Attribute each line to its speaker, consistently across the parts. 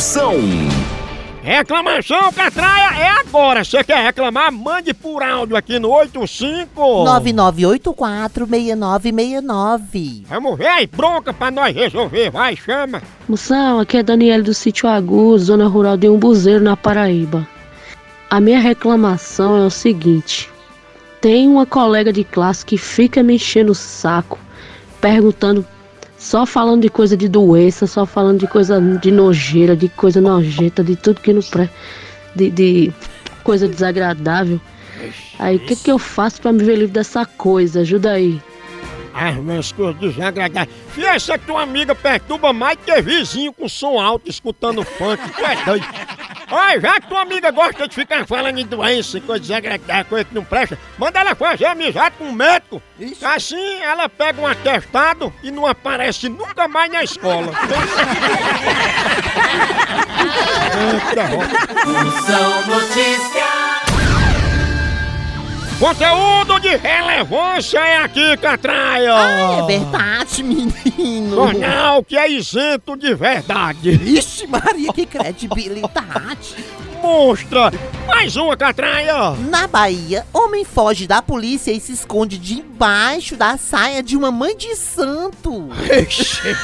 Speaker 1: Reclamação!
Speaker 2: Reclamação, Catraia, é agora. Você quer reclamar? Mande por áudio aqui no 85
Speaker 3: 99846969.
Speaker 2: Vamos ver aí, bronca pra nós resolver. Vai, chama.
Speaker 4: Moção, aqui é Daniela do Sítio Agu, zona rural de Umbuzeiro, na Paraíba. A minha reclamação é o seguinte: tem uma colega de classe que fica me enchendo o saco, perguntando, só falando de coisa de doença, só falando de coisa de nojeira, de coisa nojenta, de tudo que não presta, de, de coisa desagradável. Aí o que, que eu faço pra me ver livre dessa coisa? Ajuda aí.
Speaker 2: As minhas coisas desagradáveis. Fia, essa tua amiga perturba mais que vizinho com som alto escutando funk. Tu é doido. Olha, já que tua amiga gosta de ficar falando em doença, e coisa desagradável, coisa que não presta, manda ela fazer amizade com um médico. Assim ela pega um atestado e não aparece nunca mais na escola. Eita,
Speaker 5: Notícias.
Speaker 2: Conteúdo de relevância é aqui, Catraia!
Speaker 3: Ah, é verdade, menino.
Speaker 2: Jornal que é isento de verdade.
Speaker 3: Ixi, Maria, que credibilidade.
Speaker 2: Monstra! Mais uma, Catraia!
Speaker 3: Na Bahia, homem foge da polícia e se esconde debaixo da saia de uma mãe de santo.
Speaker 2: Ixi.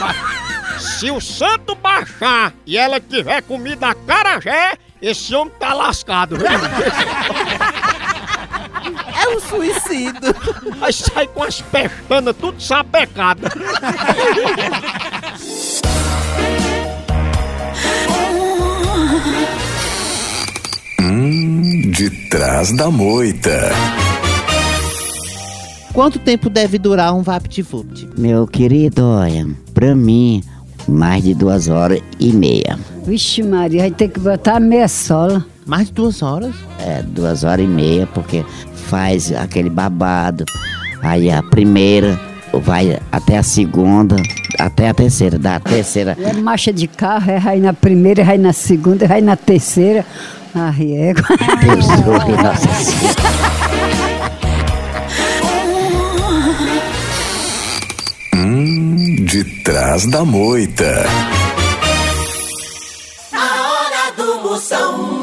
Speaker 2: Se o santo baixar e ela tiver comida acarajé, esse homem tá lascado.
Speaker 3: É um suicídio.
Speaker 2: Aí sai com as pestanas tudo sapecadas.
Speaker 1: De trás da moita.
Speaker 3: Quanto tempo deve durar um VaptVupt?
Speaker 6: Meu querido, olha, pra mim, mais de duas horas e meia.
Speaker 7: Vixe Maria, vai ter que botar meia sola.
Speaker 3: Mais de duas horas?
Speaker 6: É, duas horas e meia, porque faz aquele babado. Aí a primeira vai até a segunda, até a terceira, da terceira.
Speaker 7: É marcha de carro, é raio na primeira, raio na segunda, raio na terceira. Ai, é.
Speaker 6: Deus, nossa senhora.
Speaker 1: de trás da moita. A hora do moção.